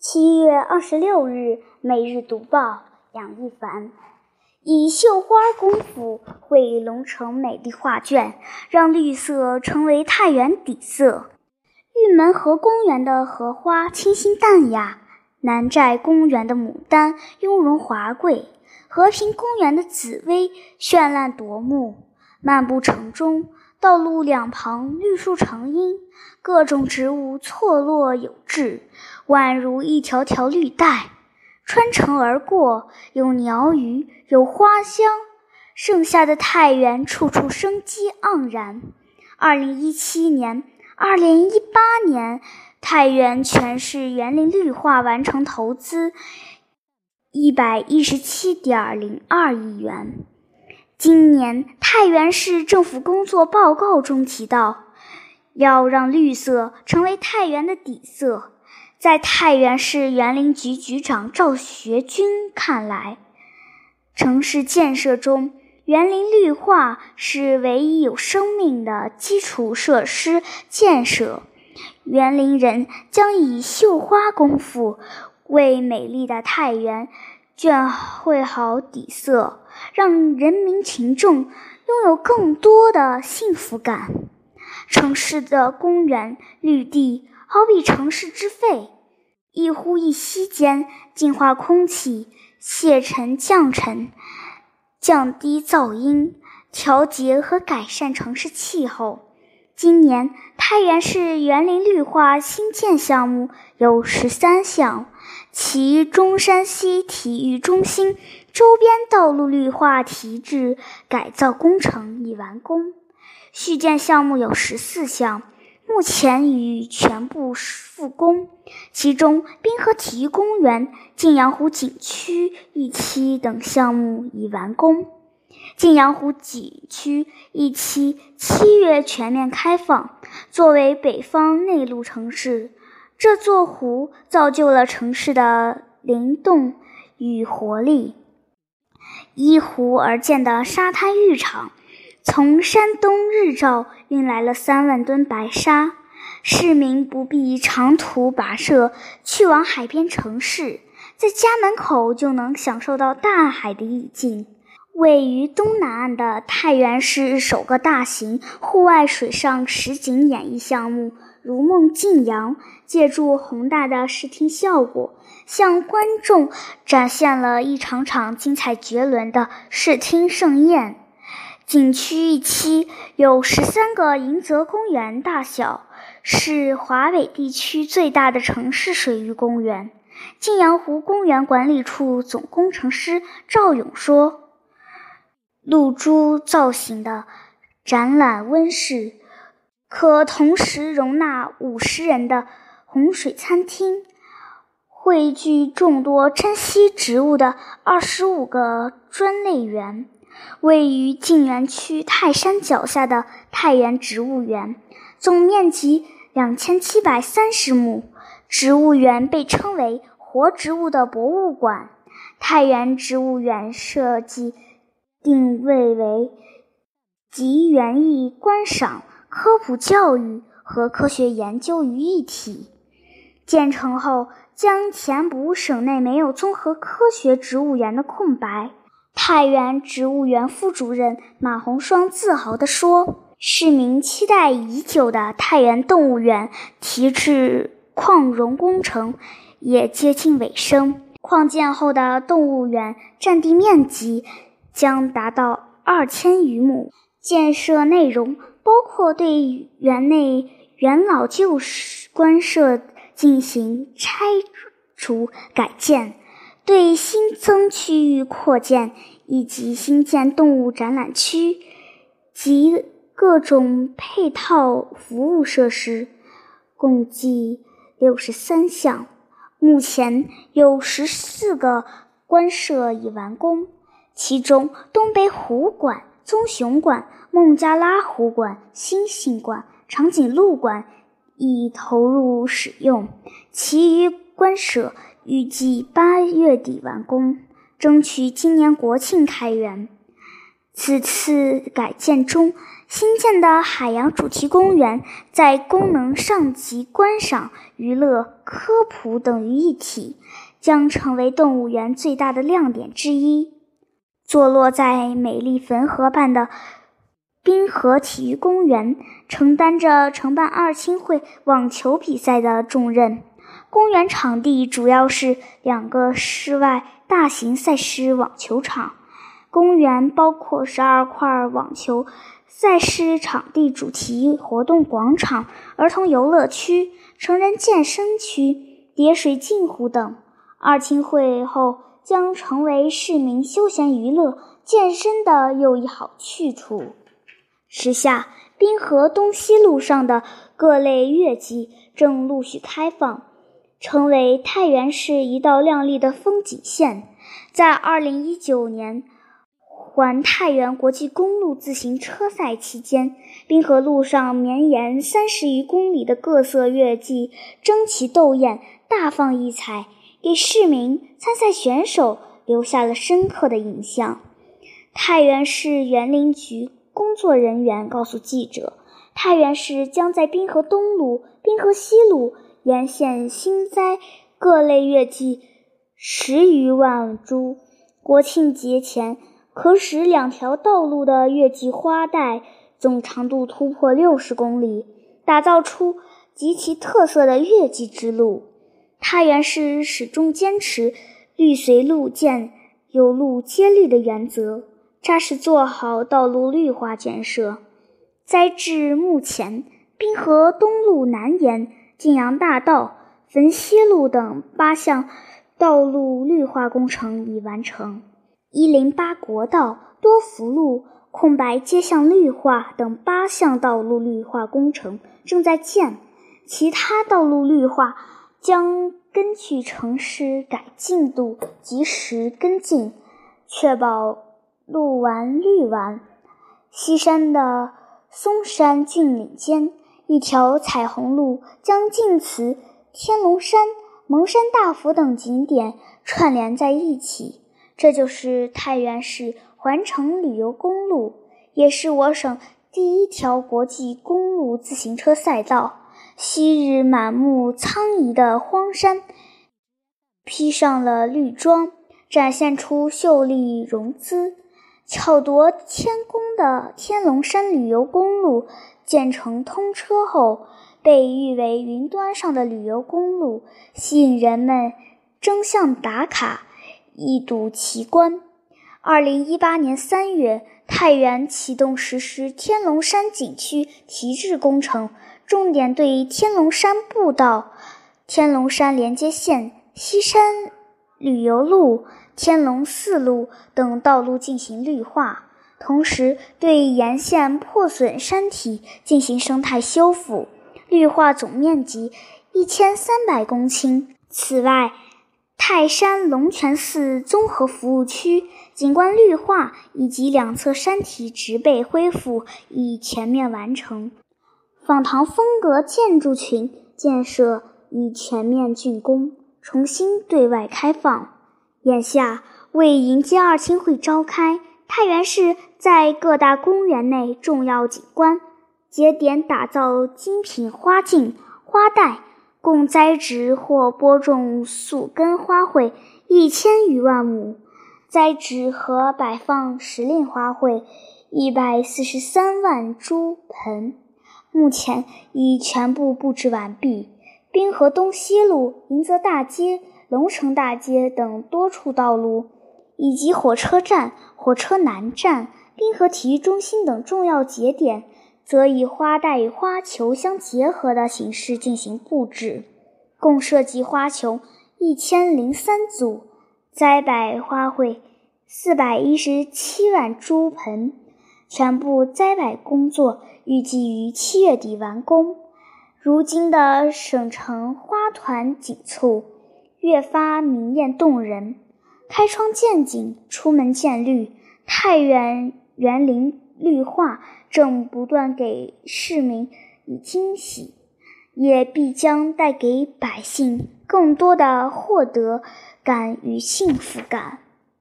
七月二十六日，《每日读报》杨一凡以绣花功夫绘龙城美丽画卷，让绿色成为太原底色。玉门河公园的荷花清新淡雅，南寨公园的牡丹雍容华贵，和平公园的紫薇绚烂夺目。漫步城中。道路两旁绿树成荫，各种植物错落有致，宛如一条条绿带穿城而过。有鸟语，有花香。盛夏的太原，处处生机盎然。二零一七年、二零一八年，太原全市园林绿化完成投资一百一十七点零二亿元。今年太原市政府工作报告中提到，要让绿色成为太原的底色。在太原市园林局局长赵学军看来，城市建设中，园林绿化是唯一有生命的基础设施建设。园林人将以绣花功夫，为美丽的太原镌绘好底色。让人民群众拥有更多的幸福感。城市的公园绿地好比城市之肺，一呼一吸间净化空气，卸尘降尘，降低噪音，调节和改善城市气候。今年太原市园林绿化新建项目有十三项，其中山西体育中心周边道路绿化提质改造工程已完工，续建项目有十四项，目前已全部复工。其中滨河体育公园、晋阳湖景区一期等项目已完工。晋阳湖景区一期七月全面开放。作为北方内陆城市，这座湖造就了城市的灵动与活力。依湖而建的沙滩浴场，从山东日照运来了三万吨白沙，市民不必长途跋涉去往海边城市，在家门口就能享受到大海的意境。位于东南岸的太原市首个大型户外水上实景演艺项目“如梦晋阳”，借助宏大的视听效果，向观众展现了一场场精彩绝伦的视听盛宴。景区一期有十三个迎泽公园大小，是华北地区最大的城市水域公园。晋阳湖公园管理处总工程师赵勇说。露珠造型的展览温室，可同时容纳五十人的洪水餐厅，汇聚众多珍稀植物的二十五个专类园。位于晋源区泰山脚下的太原植物园，总面积两千七百三十亩。植物园被称为“活植物的博物馆”。太原植物园设计。定位为集园艺观赏、科普教育和科学研究于一体。建成后将填补省内没有综合科学植物园的空白。太原植物园副主任马红双自豪地说：“市民期待已久的太原动物园提质矿容工程也接近尾声。扩建后的动物园占地面积。”将达到二千余亩。建设内容包括对园内原老旧官舍进行拆除改建，对新增区域扩建，以及新建动物展览区及各种配套服务设施，共计六十三项。目前有十四个官舍已完工。其中，东北湖馆、棕熊馆、孟加拉湖馆、猩猩馆、长颈鹿馆已投入使用，其余官舍预计八月底完工，争取今年国庆开园。此次改建中新建的海洋主题公园，在功能上集观赏、娱乐、科普等于一体，将成为动物园最大的亮点之一。坐落在美丽汾河畔的滨河体育公园，承担着承办二青会网球比赛的重任。公园场地主要是两个室外大型赛事网球场。公园包括十二块网球赛事场地、主题活动广场、儿童游乐区、成人健身区、叠水镜湖等。二青会后将成为市民休闲娱乐、健身的又一好去处。时下，滨河东西路上的各类月季正陆续开放，成为太原市一道亮丽的风景线。在二零一九年。环太原国际公路自行车赛期间，滨河路上绵延三十余公里的各色月季争奇斗艳、大放异彩，给市民、参赛选手留下了深刻的印象。太原市园林局工作人员告诉记者，太原市将在滨河东路、滨河西路沿线新栽各类月季十余万株，国庆节前。可使两条道路的月季花带总长度突破六十公里，打造出极其特色的月季之路。太原市始终坚持“绿随路建，有路接绿”的原则，扎实做好道路绿化建设。栽至目前，滨河东路南延、晋阳大道、汾西路等八项道路绿化工程已完成。一零八国道、多福路、空白街巷绿化等八项道路绿化工程正在建，其他道路绿化将根据城市改进度及时跟进，确保路完绿完。西山的嵩山峻岭间，一条彩虹路将晋祠、天龙山、蒙山大佛等景点串联在一起。这就是太原市环城旅游公路，也是我省第一条国际公路自行车赛道。昔日满目苍夷的荒山，披上了绿装，展现出秀丽容姿。巧夺天工的天龙山旅游公路建成通车后，被誉为云端上的旅游公路，吸引人们争相打卡。一睹奇观。二零一八年三月，太原启动实施天龙山景区提质工程，重点对天龙山步道、天龙山连接线、西山旅游路、天龙寺路等道路进行绿化，同时对沿线破损山体进行生态修复，绿化总面积一千三百公顷。此外，泰山龙泉寺综合服务区景观绿化以及两侧山体植被恢复已全面完成，仿唐风格建筑群建设已全面竣工，重新对外开放。眼下，为迎接二青会召开，太原市在各大公园内重要景观节点打造精品花径、花带。共栽植或播种宿根花卉一千余万亩，栽植和摆放时令花卉一百四十三万株盆，目前已全部布置完毕。滨河东西路、迎泽大街、龙城大街等多处道路，以及火车站、火车南站、滨河体育中心等重要节点。则以花带与花球相结合的形式进行布置，共设计花球一千零三组，栽摆花卉四百一十七万株盆，全部栽摆工作预计于七月底完工。如今的省城花团锦簇，越发明艳动人。开窗见景，出门见绿，太原园林绿化。正不断给市民以惊喜，也必将带给百姓更多的获得感与幸福感。